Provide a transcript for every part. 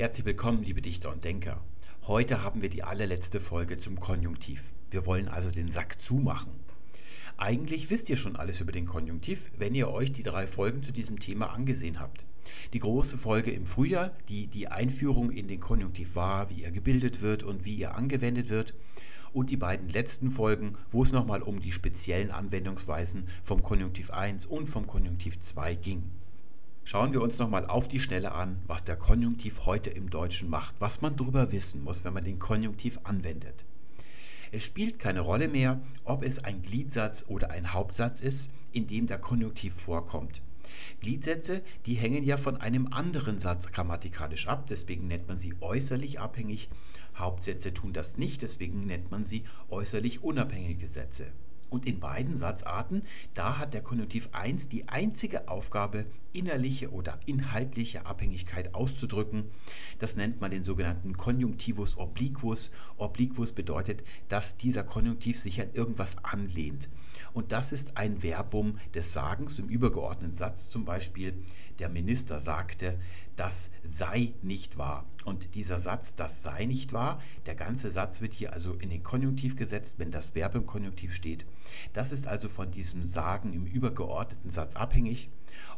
Herzlich willkommen, liebe Dichter und Denker. Heute haben wir die allerletzte Folge zum Konjunktiv. Wir wollen also den Sack zumachen. Eigentlich wisst ihr schon alles über den Konjunktiv, wenn ihr euch die drei Folgen zu diesem Thema angesehen habt. Die große Folge im Frühjahr, die die Einführung in den Konjunktiv war, wie er gebildet wird und wie er angewendet wird. Und die beiden letzten Folgen, wo es nochmal um die speziellen Anwendungsweisen vom Konjunktiv 1 und vom Konjunktiv 2 ging. Schauen wir uns nochmal auf die Schnelle an, was der Konjunktiv heute im Deutschen macht, was man darüber wissen muss, wenn man den Konjunktiv anwendet. Es spielt keine Rolle mehr, ob es ein Gliedsatz oder ein Hauptsatz ist, in dem der Konjunktiv vorkommt. Gliedsätze, die hängen ja von einem anderen Satz grammatikalisch ab, deswegen nennt man sie äußerlich abhängig. Hauptsätze tun das nicht, deswegen nennt man sie äußerlich unabhängige Sätze. Und in beiden Satzarten, da hat der Konjunktiv 1 die einzige Aufgabe, innerliche oder inhaltliche Abhängigkeit auszudrücken. Das nennt man den sogenannten Konjunktivus obliquus. Obliquus bedeutet, dass dieser Konjunktiv sich an irgendwas anlehnt. Und das ist ein Verbum des Sagens im übergeordneten Satz zum Beispiel. Der Minister sagte, das sei nicht wahr. Und dieser Satz, das sei nicht wahr, der ganze Satz wird hier also in den Konjunktiv gesetzt, wenn das Verb im Konjunktiv steht. Das ist also von diesem Sagen im übergeordneten Satz abhängig.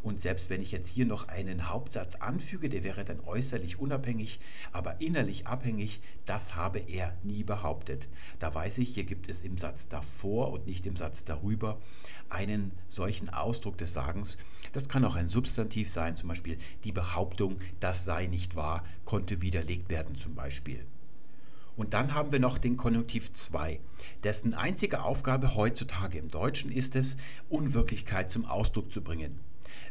Und selbst wenn ich jetzt hier noch einen Hauptsatz anfüge, der wäre dann äußerlich unabhängig, aber innerlich abhängig, das habe er nie behauptet. Da weiß ich, hier gibt es im Satz davor und nicht im Satz darüber einen solchen Ausdruck des Sagens. Das kann auch ein Substantiv sein, zum Beispiel die Behauptung, das sei nicht wahr, konnte widerlegt werden zum Beispiel. Und dann haben wir noch den Konjunktiv 2, dessen einzige Aufgabe heutzutage im Deutschen ist es, Unwirklichkeit zum Ausdruck zu bringen.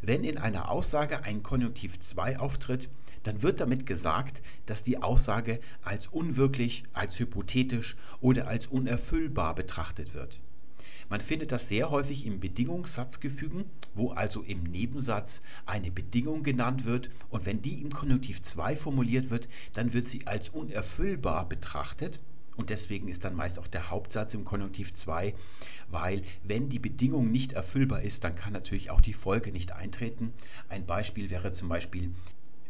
Wenn in einer Aussage ein Konjunktiv 2 auftritt, dann wird damit gesagt, dass die Aussage als unwirklich, als hypothetisch oder als unerfüllbar betrachtet wird. Man findet das sehr häufig im Bedingungssatzgefügen, wo also im Nebensatz eine Bedingung genannt wird. Und wenn die im Konjunktiv 2 formuliert wird, dann wird sie als unerfüllbar betrachtet. Und deswegen ist dann meist auch der Hauptsatz im Konjunktiv 2, weil wenn die Bedingung nicht erfüllbar ist, dann kann natürlich auch die Folge nicht eintreten. Ein Beispiel wäre zum Beispiel,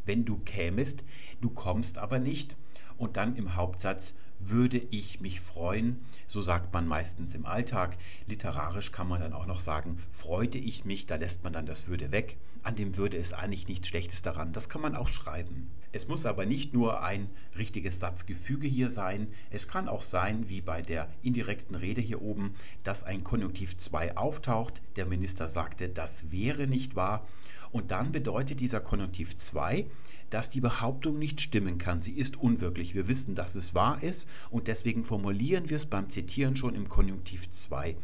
wenn du kämest, du kommst aber nicht. Und dann im Hauptsatz würde ich mich freuen. So sagt man meistens im Alltag. Literarisch kann man dann auch noch sagen, freute ich mich, da lässt man dann das würde weg. An dem würde ist eigentlich nichts Schlechtes daran. Das kann man auch schreiben. Es muss aber nicht nur ein richtiges Satzgefüge hier sein. Es kann auch sein, wie bei der indirekten Rede hier oben, dass ein Konjunktiv 2 auftaucht. Der Minister sagte, das wäre nicht wahr. Und dann bedeutet dieser Konjunktiv 2, dass die Behauptung nicht stimmen kann. Sie ist unwirklich. Wir wissen, dass es wahr ist und deswegen formulieren wir es beim Zitieren schon im Konjunktiv 2,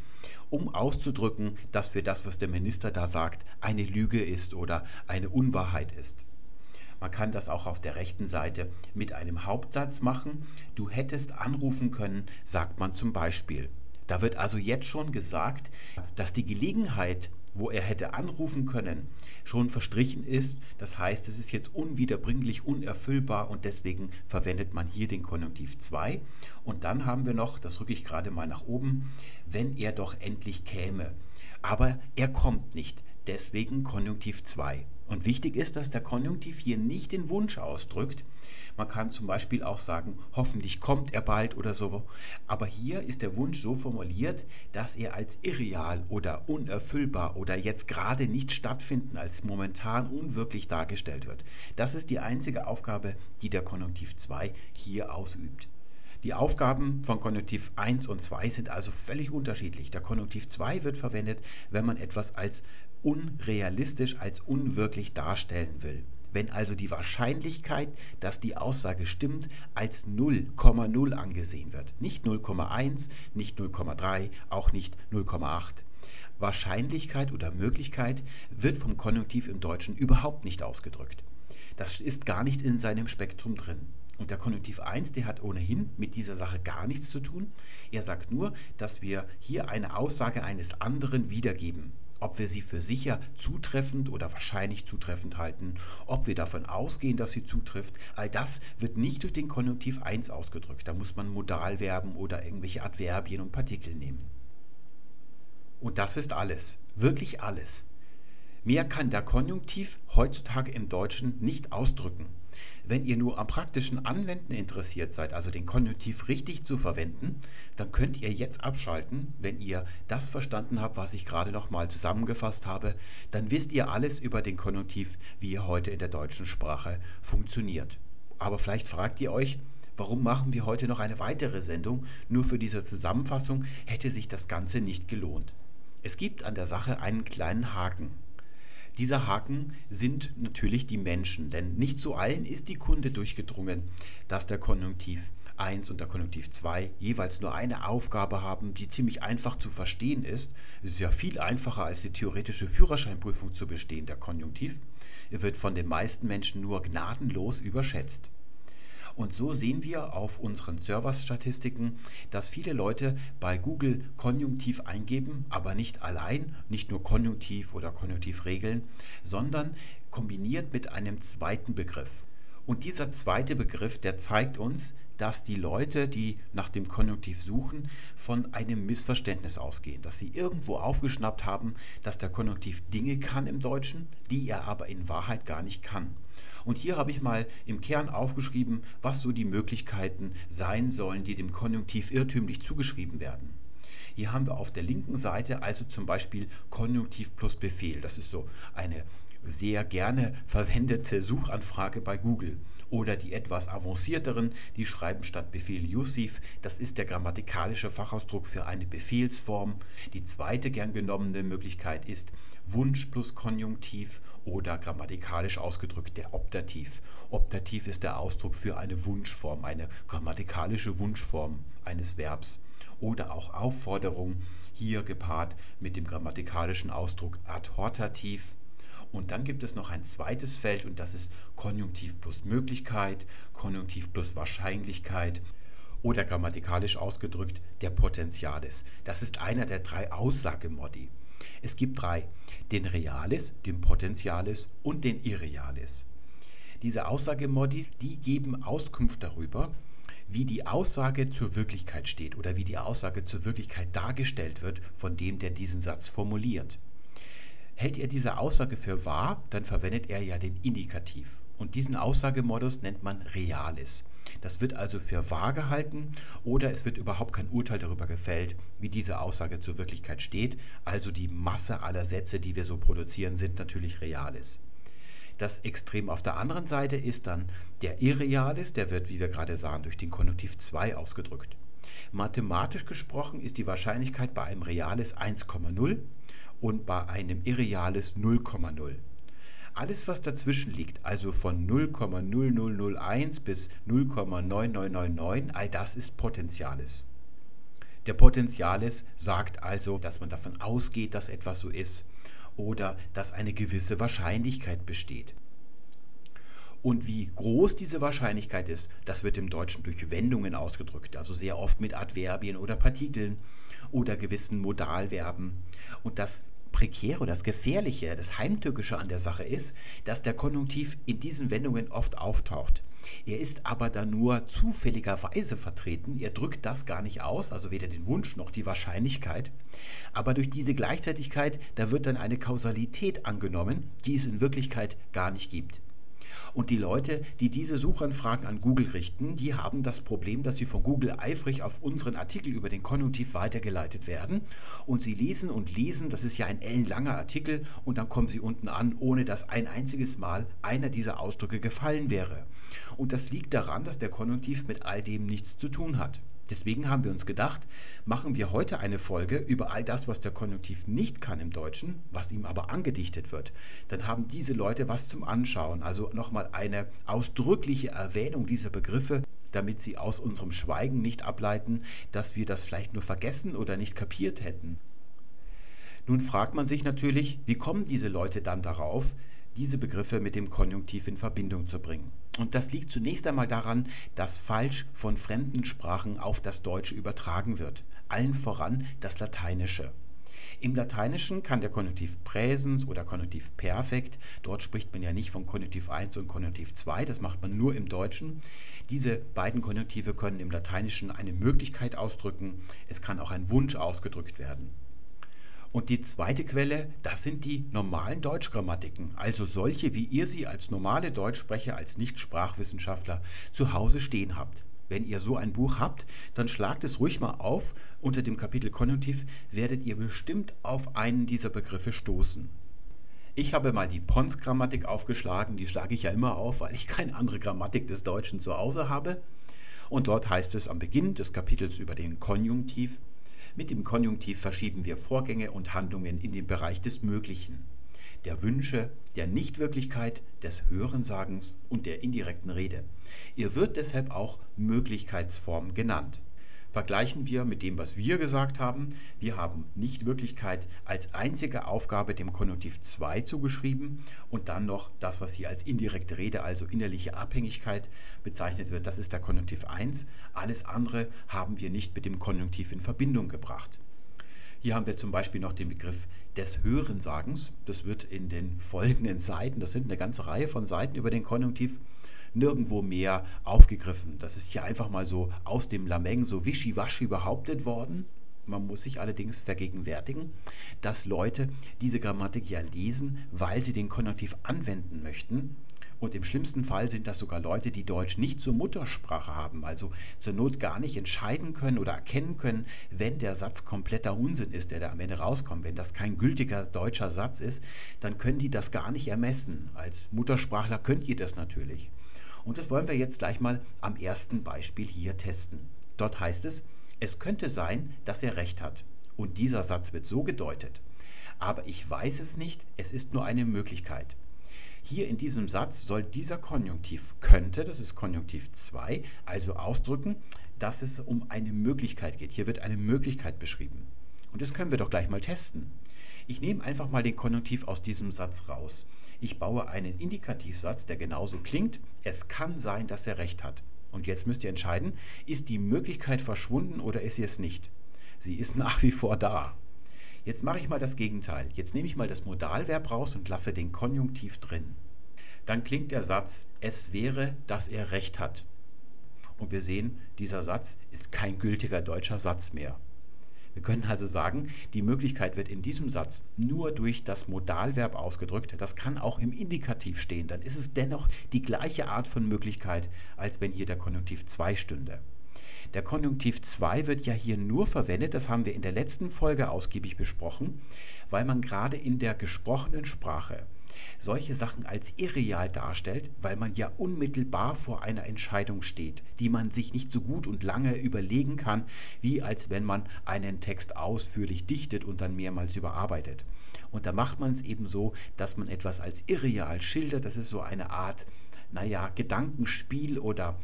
um auszudrücken, dass für das, was der Minister da sagt, eine Lüge ist oder eine Unwahrheit ist. Man kann das auch auf der rechten Seite mit einem Hauptsatz machen. Du hättest anrufen können, sagt man zum Beispiel. Da wird also jetzt schon gesagt, dass die Gelegenheit, wo er hätte anrufen können, schon verstrichen ist. Das heißt, es ist jetzt unwiederbringlich, unerfüllbar und deswegen verwendet man hier den Konjunktiv 2. Und dann haben wir noch, das rücke ich gerade mal nach oben, wenn er doch endlich käme. Aber er kommt nicht, deswegen Konjunktiv 2. Und wichtig ist, dass der Konjunktiv hier nicht den Wunsch ausdrückt, man kann zum Beispiel auch sagen, hoffentlich kommt er bald oder so. Aber hier ist der Wunsch so formuliert, dass er als irreal oder unerfüllbar oder jetzt gerade nicht stattfinden als momentan unwirklich dargestellt wird. Das ist die einzige Aufgabe, die der Konjunktiv 2 hier ausübt. Die Aufgaben von Konjunktiv 1 und 2 sind also völlig unterschiedlich. Der Konjunktiv 2 wird verwendet, wenn man etwas als unrealistisch, als unwirklich darstellen will. Wenn also die Wahrscheinlichkeit, dass die Aussage stimmt, als 0,0 angesehen wird. Nicht 0,1, nicht 0,3, auch nicht 0,8. Wahrscheinlichkeit oder Möglichkeit wird vom Konjunktiv im Deutschen überhaupt nicht ausgedrückt. Das ist gar nicht in seinem Spektrum drin. Und der Konjunktiv 1, der hat ohnehin mit dieser Sache gar nichts zu tun. Er sagt nur, dass wir hier eine Aussage eines anderen wiedergeben ob wir sie für sicher zutreffend oder wahrscheinlich zutreffend halten, ob wir davon ausgehen, dass sie zutrifft, all das wird nicht durch den Konjunktiv 1 ausgedrückt. Da muss man Modalverben oder irgendwelche Adverbien und Partikel nehmen. Und das ist alles, wirklich alles. Mehr kann der Konjunktiv heutzutage im Deutschen nicht ausdrücken. Wenn ihr nur am praktischen Anwenden interessiert seid, also den Konjunktiv richtig zu verwenden, dann könnt ihr jetzt abschalten. Wenn ihr das verstanden habt, was ich gerade noch mal zusammengefasst habe, dann wisst ihr alles über den Konjunktiv, wie er heute in der deutschen Sprache funktioniert. Aber vielleicht fragt ihr euch, warum machen wir heute noch eine weitere Sendung? Nur für diese Zusammenfassung hätte sich das Ganze nicht gelohnt. Es gibt an der Sache einen kleinen Haken. Dieser Haken sind natürlich die Menschen, denn nicht zu allen ist die Kunde durchgedrungen, dass der Konjunktiv 1 und der Konjunktiv 2 jeweils nur eine Aufgabe haben, die ziemlich einfach zu verstehen ist. Es ist ja viel einfacher als die theoretische Führerscheinprüfung zu bestehen, der Konjunktiv. Er wird von den meisten Menschen nur gnadenlos überschätzt. Und so sehen wir auf unseren Serverstatistiken, dass viele Leute bei Google Konjunktiv eingeben, aber nicht allein, nicht nur Konjunktiv oder Konjunktivregeln, sondern kombiniert mit einem zweiten Begriff. Und dieser zweite Begriff, der zeigt uns, dass die Leute, die nach dem Konjunktiv suchen, von einem Missverständnis ausgehen, dass sie irgendwo aufgeschnappt haben, dass der Konjunktiv Dinge kann im Deutschen, die er aber in Wahrheit gar nicht kann. Und hier habe ich mal im Kern aufgeschrieben, was so die Möglichkeiten sein sollen, die dem Konjunktiv irrtümlich zugeschrieben werden. Hier haben wir auf der linken Seite also zum Beispiel Konjunktiv plus Befehl. Das ist so eine sehr gerne verwendete Suchanfrage bei Google. Oder die etwas avancierteren, die schreiben statt Befehl Yusif. Das ist der grammatikalische Fachausdruck für eine Befehlsform. Die zweite gern genommene Möglichkeit ist Wunsch plus Konjunktiv oder grammatikalisch ausgedrückt der Optativ. Optativ ist der Ausdruck für eine Wunschform, eine grammatikalische Wunschform eines Verbs oder auch Aufforderung, hier gepaart mit dem grammatikalischen Ausdruck adhortativ. Und dann gibt es noch ein zweites Feld und das ist Konjunktiv plus Möglichkeit, Konjunktiv plus Wahrscheinlichkeit oder grammatikalisch ausgedrückt der Potentialis. Das ist einer der drei Aussagemodi. Es gibt drei, den Realis, den Potentialis und den Irrealis. Diese Aussagemodi, die geben Auskunft darüber, wie die Aussage zur Wirklichkeit steht oder wie die Aussage zur Wirklichkeit dargestellt wird von dem, der diesen Satz formuliert. Hält er diese Aussage für wahr, dann verwendet er ja den Indikativ. Und diesen Aussagemodus nennt man Realis. Das wird also für wahr gehalten oder es wird überhaupt kein Urteil darüber gefällt, wie diese Aussage zur Wirklichkeit steht. Also die Masse aller Sätze, die wir so produzieren, sind natürlich Realis. Das Extrem auf der anderen Seite ist dann der Irrealis, der wird, wie wir gerade sahen, durch den Konjunktiv 2 ausgedrückt. Mathematisch gesprochen ist die Wahrscheinlichkeit bei einem Realis 1,0 und bei einem Irrealis 0,0. Alles, was dazwischen liegt, also von 0,0001 bis 0,9999, all das ist Potentialis. Der Potentialis sagt also, dass man davon ausgeht, dass etwas so ist oder dass eine gewisse Wahrscheinlichkeit besteht. Und wie groß diese Wahrscheinlichkeit ist, das wird im Deutschen durch Wendungen ausgedrückt, also sehr oft mit Adverbien oder Partikeln oder gewissen Modalverben. Und das Prekäre das Gefährliche, das Heimtückische an der Sache ist, dass der Konjunktiv in diesen Wendungen oft auftaucht. Er ist aber da nur zufälligerweise vertreten. Er drückt das gar nicht aus, also weder den Wunsch noch die Wahrscheinlichkeit. Aber durch diese Gleichzeitigkeit, da wird dann eine Kausalität angenommen, die es in Wirklichkeit gar nicht gibt. Und die Leute, die diese Suchanfragen an Google richten, die haben das Problem, dass sie von Google eifrig auf unseren Artikel über den Konjunktiv weitergeleitet werden. Und sie lesen und lesen, das ist ja ein ellenlanger Artikel, und dann kommen sie unten an, ohne dass ein einziges Mal einer dieser Ausdrücke gefallen wäre. Und das liegt daran, dass der Konjunktiv mit all dem nichts zu tun hat. Deswegen haben wir uns gedacht, machen wir heute eine Folge über all das, was der Konjunktiv nicht kann im Deutschen, was ihm aber angedichtet wird. Dann haben diese Leute was zum Anschauen. Also nochmal eine ausdrückliche Erwähnung dieser Begriffe, damit sie aus unserem Schweigen nicht ableiten, dass wir das vielleicht nur vergessen oder nicht kapiert hätten. Nun fragt man sich natürlich, wie kommen diese Leute dann darauf, diese Begriffe mit dem Konjunktiv in Verbindung zu bringen. Und das liegt zunächst einmal daran, dass falsch von fremden Sprachen auf das Deutsche übertragen wird. Allen voran das Lateinische. Im Lateinischen kann der Konjunktiv Präsens oder Konjunktiv Perfekt, dort spricht man ja nicht von Konjunktiv 1 und Konjunktiv 2, das macht man nur im Deutschen. Diese beiden Konjunktive können im Lateinischen eine Möglichkeit ausdrücken, es kann auch ein Wunsch ausgedrückt werden. Und die zweite Quelle, das sind die normalen Deutschgrammatiken, also solche, wie ihr sie als normale Deutschsprecher, als Nicht-Sprachwissenschaftler zu Hause stehen habt. Wenn ihr so ein Buch habt, dann schlagt es ruhig mal auf. Unter dem Kapitel Konjunktiv werdet ihr bestimmt auf einen dieser Begriffe stoßen. Ich habe mal die Pons-Grammatik aufgeschlagen, die schlage ich ja immer auf, weil ich keine andere Grammatik des Deutschen zu Hause habe. Und dort heißt es am Beginn des Kapitels über den Konjunktiv, mit dem Konjunktiv verschieben wir Vorgänge und Handlungen in den Bereich des Möglichen, der Wünsche, der Nichtwirklichkeit, des Hörensagens und der indirekten Rede. Ihr wird deshalb auch Möglichkeitsform genannt vergleichen wir mit dem, was wir gesagt haben. Wir haben Nichtwirklichkeit als einzige Aufgabe dem Konjunktiv 2 zugeschrieben und dann noch das, was hier als indirekte Rede, also innerliche Abhängigkeit bezeichnet wird. Das ist der Konjunktiv 1. Alles andere haben wir nicht mit dem Konjunktiv in Verbindung gebracht. Hier haben wir zum Beispiel noch den Begriff des Hörensagens. Das wird in den folgenden Seiten, das sind eine ganze Reihe von Seiten über den Konjunktiv, nirgendwo mehr aufgegriffen. Das ist hier einfach mal so aus dem Lameng so wischiwaschi behauptet worden. Man muss sich allerdings vergegenwärtigen, dass Leute diese Grammatik ja lesen, weil sie den Konjunktiv anwenden möchten. Und im schlimmsten Fall sind das sogar Leute, die Deutsch nicht zur Muttersprache haben, also zur Not gar nicht entscheiden können oder erkennen können, wenn der Satz kompletter Unsinn ist, der da am Ende rauskommt. Wenn das kein gültiger deutscher Satz ist, dann können die das gar nicht ermessen. Als Muttersprachler könnt ihr das natürlich. Und das wollen wir jetzt gleich mal am ersten Beispiel hier testen. Dort heißt es, es könnte sein, dass er recht hat. Und dieser Satz wird so gedeutet. Aber ich weiß es nicht, es ist nur eine Möglichkeit. Hier in diesem Satz soll dieser Konjunktiv könnte, das ist Konjunktiv 2, also ausdrücken, dass es um eine Möglichkeit geht. Hier wird eine Möglichkeit beschrieben. Und das können wir doch gleich mal testen. Ich nehme einfach mal den Konjunktiv aus diesem Satz raus. Ich baue einen Indikativsatz, der genauso klingt. Es kann sein, dass er recht hat. Und jetzt müsst ihr entscheiden, ist die Möglichkeit verschwunden oder ist sie es nicht? Sie ist nach wie vor da. Jetzt mache ich mal das Gegenteil. Jetzt nehme ich mal das Modalverb raus und lasse den Konjunktiv drin. Dann klingt der Satz, es wäre, dass er recht hat. Und wir sehen, dieser Satz ist kein gültiger deutscher Satz mehr. Wir können also sagen, die Möglichkeit wird in diesem Satz nur durch das Modalverb ausgedrückt. Das kann auch im Indikativ stehen. Dann ist es dennoch die gleiche Art von Möglichkeit, als wenn hier der Konjunktiv 2 stünde. Der Konjunktiv 2 wird ja hier nur verwendet, das haben wir in der letzten Folge ausgiebig besprochen, weil man gerade in der gesprochenen Sprache solche Sachen als irreal darstellt, weil man ja unmittelbar vor einer Entscheidung steht, die man sich nicht so gut und lange überlegen kann, wie als wenn man einen Text ausführlich dichtet und dann mehrmals überarbeitet. Und da macht man es eben so, dass man etwas als irreal schildert. Das ist so eine Art, naja, Gedankenspiel oder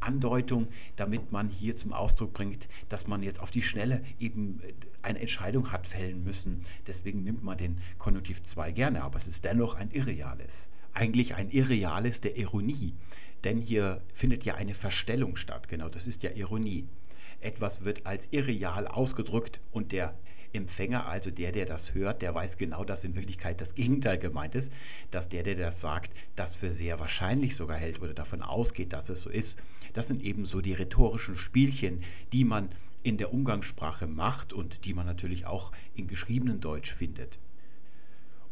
Andeutung, damit man hier zum Ausdruck bringt, dass man jetzt auf die Schnelle eben äh, eine Entscheidung hat fällen müssen. Deswegen nimmt man den Konjunktiv 2 gerne, aber es ist dennoch ein Irreales. Eigentlich ein Irreales der Ironie, denn hier findet ja eine Verstellung statt. Genau, das ist ja Ironie. Etwas wird als irreal ausgedrückt und der Empfänger, also der, der das hört, der weiß genau, dass in Wirklichkeit das Gegenteil gemeint ist, dass der, der das sagt, das für sehr wahrscheinlich sogar hält oder davon ausgeht, dass es so ist. Das sind eben so die rhetorischen Spielchen, die man in der Umgangssprache macht und die man natürlich auch in geschriebenem Deutsch findet.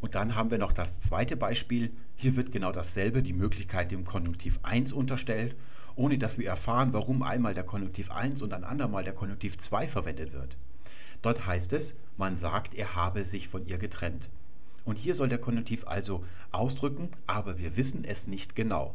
Und dann haben wir noch das zweite Beispiel. Hier wird genau dasselbe, die Möglichkeit dem Konjunktiv 1 unterstellt, ohne dass wir erfahren, warum einmal der Konjunktiv 1 und ein andermal der Konjunktiv 2 verwendet wird. Dort heißt es, man sagt, er habe sich von ihr getrennt. Und hier soll der Konjunktiv also ausdrücken, aber wir wissen es nicht genau.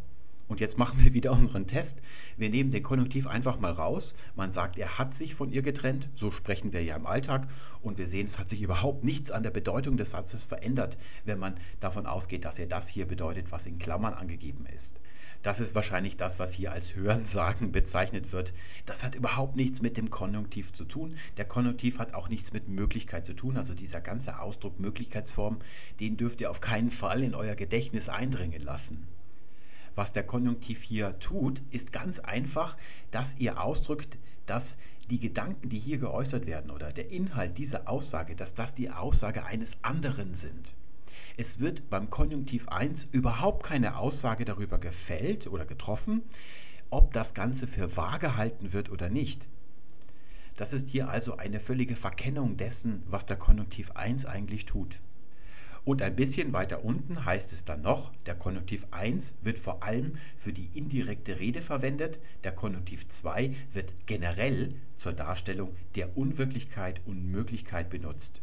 Und jetzt machen wir wieder unseren Test. Wir nehmen den Konjunktiv einfach mal raus. Man sagt, er hat sich von ihr getrennt. So sprechen wir ja im Alltag. Und wir sehen, es hat sich überhaupt nichts an der Bedeutung des Satzes verändert, wenn man davon ausgeht, dass er das hier bedeutet, was in Klammern angegeben ist. Das ist wahrscheinlich das, was hier als Hörensagen bezeichnet wird. Das hat überhaupt nichts mit dem Konjunktiv zu tun. Der Konjunktiv hat auch nichts mit Möglichkeit zu tun. Also dieser ganze Ausdruck Möglichkeitsform, den dürft ihr auf keinen Fall in euer Gedächtnis eindringen lassen. Was der Konjunktiv hier tut, ist ganz einfach, dass ihr ausdrückt, dass die Gedanken, die hier geäußert werden oder der Inhalt dieser Aussage, dass das die Aussage eines anderen sind. Es wird beim Konjunktiv 1 überhaupt keine Aussage darüber gefällt oder getroffen, ob das Ganze für wahr gehalten wird oder nicht. Das ist hier also eine völlige Verkennung dessen, was der Konjunktiv 1 eigentlich tut. Und ein bisschen weiter unten heißt es dann noch, der Konjunktiv 1 wird vor allem für die indirekte Rede verwendet, der Konjunktiv 2 wird generell zur Darstellung der Unwirklichkeit und Möglichkeit benutzt.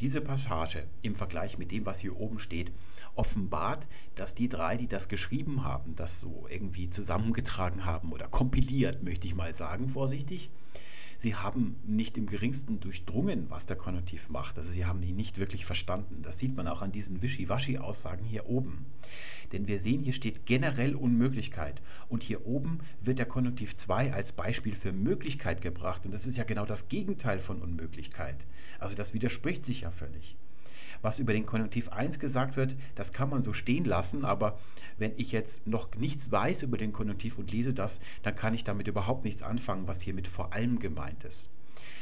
Diese Passage im Vergleich mit dem, was hier oben steht, offenbart, dass die drei, die das geschrieben haben, das so irgendwie zusammengetragen haben oder kompiliert, möchte ich mal sagen, vorsichtig, sie haben nicht im geringsten durchdrungen, was der Konjunktiv macht. Also sie haben ihn nicht wirklich verstanden. Das sieht man auch an diesen Wischiwaschi-Aussagen hier oben. Denn wir sehen, hier steht generell Unmöglichkeit. Und hier oben wird der Konjunktiv 2 als Beispiel für Möglichkeit gebracht. Und das ist ja genau das Gegenteil von Unmöglichkeit. Also das widerspricht sich ja völlig. Was über den Konjunktiv 1 gesagt wird, das kann man so stehen lassen, aber wenn ich jetzt noch nichts weiß über den Konjunktiv und lese das, dann kann ich damit überhaupt nichts anfangen, was hiermit vor allem gemeint ist.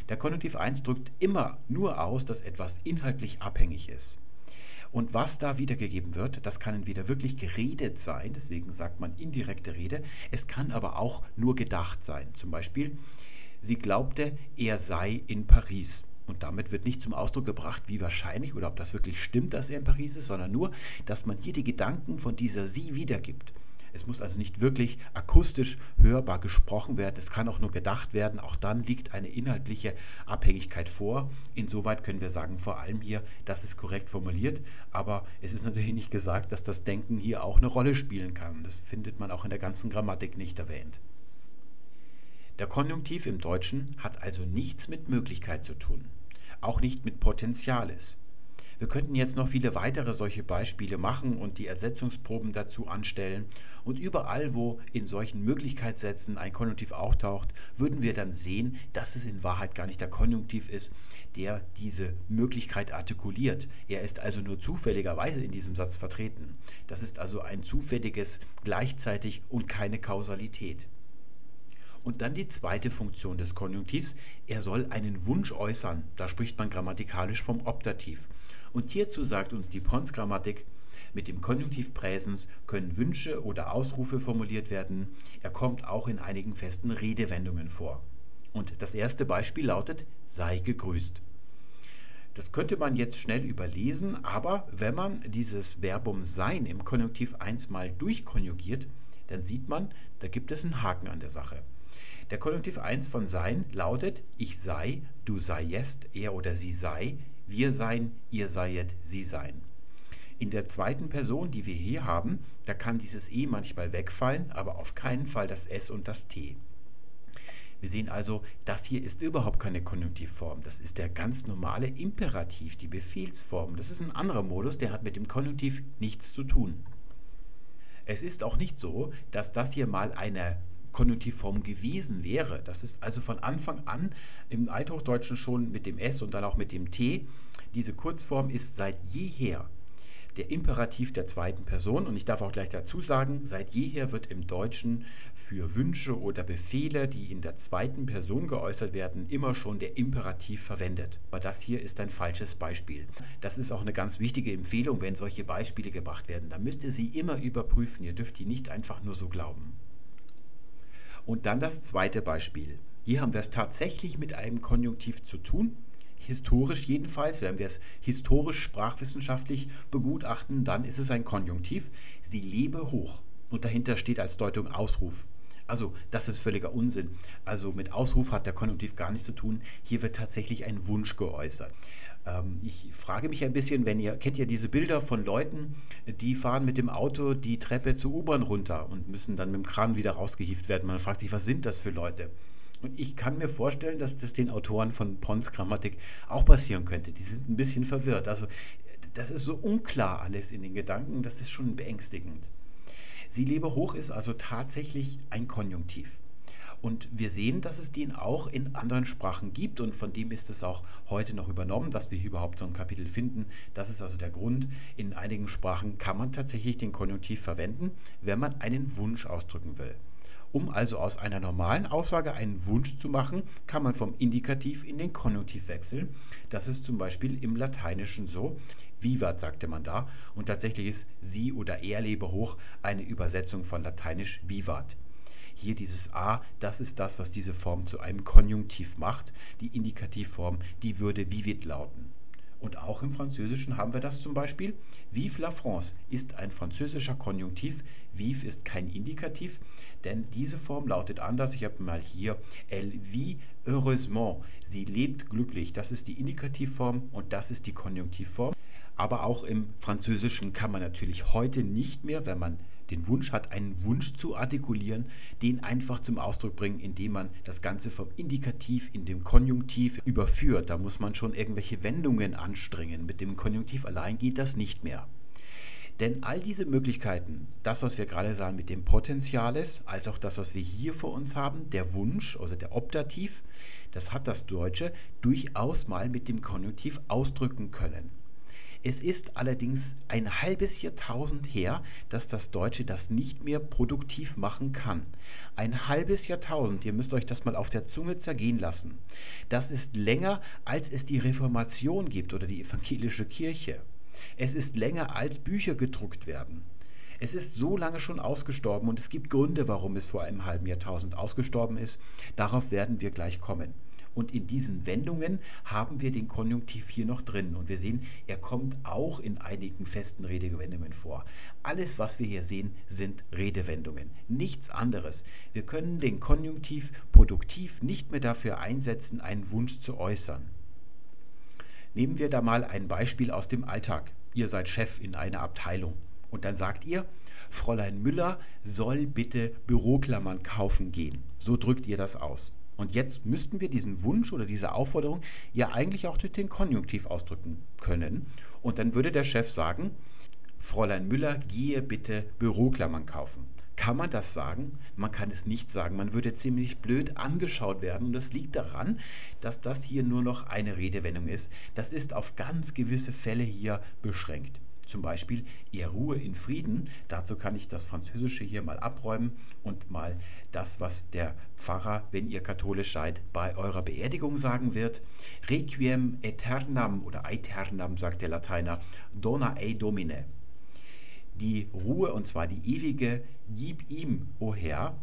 Der Konjunktiv 1 drückt immer nur aus, dass etwas inhaltlich abhängig ist. Und was da wiedergegeben wird, das kann entweder wirklich geredet sein, deswegen sagt man indirekte Rede, es kann aber auch nur gedacht sein. Zum Beispiel, sie glaubte, er sei in Paris. Und damit wird nicht zum Ausdruck gebracht, wie wahrscheinlich oder ob das wirklich stimmt, dass er in Paris ist, sondern nur, dass man hier die Gedanken von dieser Sie wiedergibt. Es muss also nicht wirklich akustisch hörbar gesprochen werden. Es kann auch nur gedacht werden. Auch dann liegt eine inhaltliche Abhängigkeit vor. Insoweit können wir sagen, vor allem hier, das ist korrekt formuliert. Aber es ist natürlich nicht gesagt, dass das Denken hier auch eine Rolle spielen kann. Das findet man auch in der ganzen Grammatik nicht erwähnt. Der Konjunktiv im Deutschen hat also nichts mit Möglichkeit zu tun auch nicht mit Potenziales. Wir könnten jetzt noch viele weitere solche Beispiele machen und die Ersetzungsproben dazu anstellen. Und überall, wo in solchen Möglichkeitssätzen ein Konjunktiv auftaucht, würden wir dann sehen, dass es in Wahrheit gar nicht der Konjunktiv ist, der diese Möglichkeit artikuliert. Er ist also nur zufälligerweise in diesem Satz vertreten. Das ist also ein zufälliges gleichzeitig und keine Kausalität. Und dann die zweite Funktion des Konjunktivs, er soll einen Wunsch äußern. Da spricht man grammatikalisch vom Optativ. Und hierzu sagt uns die Pons-Grammatik, mit dem Konjunktiv Präsens können Wünsche oder Ausrufe formuliert werden. Er kommt auch in einigen festen Redewendungen vor. Und das erste Beispiel lautet, sei gegrüßt. Das könnte man jetzt schnell überlesen, aber wenn man dieses Verbum sein im Konjunktiv 1 mal durchkonjugiert, dann sieht man, da gibt es einen Haken an der Sache. Der Konjunktiv 1 von sein lautet ich sei, du seiest, er oder sie sei, wir sein, ihr seiet, sie sein. In der zweiten Person, die wir hier haben, da kann dieses E manchmal wegfallen, aber auf keinen Fall das S und das T. Wir sehen also, das hier ist überhaupt keine Konjunktivform. Das ist der ganz normale Imperativ, die Befehlsform. Das ist ein anderer Modus, der hat mit dem Konjunktiv nichts zu tun. Es ist auch nicht so, dass das hier mal eine Konjunktivform gewesen wäre. Das ist also von Anfang an im Althochdeutschen schon mit dem S und dann auch mit dem T. Diese Kurzform ist seit jeher der Imperativ der zweiten Person. Und ich darf auch gleich dazu sagen, seit jeher wird im Deutschen für Wünsche oder Befehle, die in der zweiten Person geäußert werden, immer schon der Imperativ verwendet. Aber das hier ist ein falsches Beispiel. Das ist auch eine ganz wichtige Empfehlung, wenn solche Beispiele gebracht werden. Da müsst ihr sie immer überprüfen. Ihr dürft die nicht einfach nur so glauben. Und dann das zweite Beispiel. Hier haben wir es tatsächlich mit einem Konjunktiv zu tun. Historisch jedenfalls, wenn wir es historisch sprachwissenschaftlich begutachten, dann ist es ein Konjunktiv. Sie lebe hoch. Und dahinter steht als Deutung Ausruf. Also, das ist völliger Unsinn. Also, mit Ausruf hat der Konjunktiv gar nichts zu tun. Hier wird tatsächlich ein Wunsch geäußert. Ähm, ich frage mich ein bisschen, wenn ihr, kennt ihr diese Bilder von Leuten, die fahren mit dem Auto die Treppe zur U-Bahn runter und müssen dann mit dem Kran wieder rausgehieft werden. Man fragt sich, was sind das für Leute? Und ich kann mir vorstellen, dass das den Autoren von Pons Grammatik auch passieren könnte. Die sind ein bisschen verwirrt. Also das ist so unklar alles in den Gedanken, das ist schon beängstigend. Sie lebe hoch ist also tatsächlich ein Konjunktiv. Und wir sehen, dass es den auch in anderen Sprachen gibt und von dem ist es auch heute noch übernommen, dass wir hier überhaupt so ein Kapitel finden. Das ist also der Grund. In einigen Sprachen kann man tatsächlich den Konjunktiv verwenden, wenn man einen Wunsch ausdrücken will. Um also aus einer normalen Aussage einen Wunsch zu machen, kann man vom Indikativ in den Konjunktiv wechseln. Das ist zum Beispiel im Lateinischen so. Vivat sagte man da und tatsächlich ist sie oder er lebe hoch eine Übersetzung von Lateinisch vivat. Hier dieses A, das ist das, was diese Form zu einem Konjunktiv macht. Die Indikativform, die würde vivid lauten. Und auch im Französischen haben wir das zum Beispiel. Vive la France ist ein französischer Konjunktiv. Vive ist kein Indikativ, denn diese Form lautet anders. Ich habe mal hier Elle vit heureusement. Sie lebt glücklich. Das ist die Indikativform und das ist die Konjunktivform. Aber auch im Französischen kann man natürlich heute nicht mehr, wenn man den Wunsch hat, einen Wunsch zu artikulieren, den einfach zum Ausdruck bringen, indem man das Ganze vom Indikativ in dem Konjunktiv überführt. Da muss man schon irgendwelche Wendungen anstrengen. Mit dem Konjunktiv allein geht das nicht mehr. Denn all diese Möglichkeiten, das, was wir gerade sahen mit dem Potentiales, als auch das, was wir hier vor uns haben, der Wunsch, also der Optativ, das hat das Deutsche durchaus mal mit dem Konjunktiv ausdrücken können. Es ist allerdings ein halbes Jahrtausend her, dass das Deutsche das nicht mehr produktiv machen kann. Ein halbes Jahrtausend, ihr müsst euch das mal auf der Zunge zergehen lassen. Das ist länger, als es die Reformation gibt oder die evangelische Kirche. Es ist länger, als Bücher gedruckt werden. Es ist so lange schon ausgestorben und es gibt Gründe, warum es vor einem halben Jahrtausend ausgestorben ist. Darauf werden wir gleich kommen. Und in diesen Wendungen haben wir den Konjunktiv hier noch drin. Und wir sehen, er kommt auch in einigen festen Redewendungen vor. Alles, was wir hier sehen, sind Redewendungen. Nichts anderes. Wir können den Konjunktiv produktiv nicht mehr dafür einsetzen, einen Wunsch zu äußern. Nehmen wir da mal ein Beispiel aus dem Alltag. Ihr seid Chef in einer Abteilung. Und dann sagt ihr, Fräulein Müller soll bitte Büroklammern kaufen gehen. So drückt ihr das aus. Und jetzt müssten wir diesen Wunsch oder diese Aufforderung ja eigentlich auch durch den Konjunktiv ausdrücken können. Und dann würde der Chef sagen, Fräulein Müller, gehe bitte Büroklammern kaufen. Kann man das sagen? Man kann es nicht sagen. Man würde ziemlich blöd angeschaut werden. Und das liegt daran, dass das hier nur noch eine Redewendung ist. Das ist auf ganz gewisse Fälle hier beschränkt. Zum Beispiel ihr Ruhe in Frieden. Dazu kann ich das Französische hier mal abräumen und mal das, was der Pfarrer, wenn ihr katholisch seid, bei eurer Beerdigung sagen wird. Requiem aeternam oder aeternam, sagt der Lateiner, dona ei domine. Die Ruhe, und zwar die ewige, gib ihm, o Herr.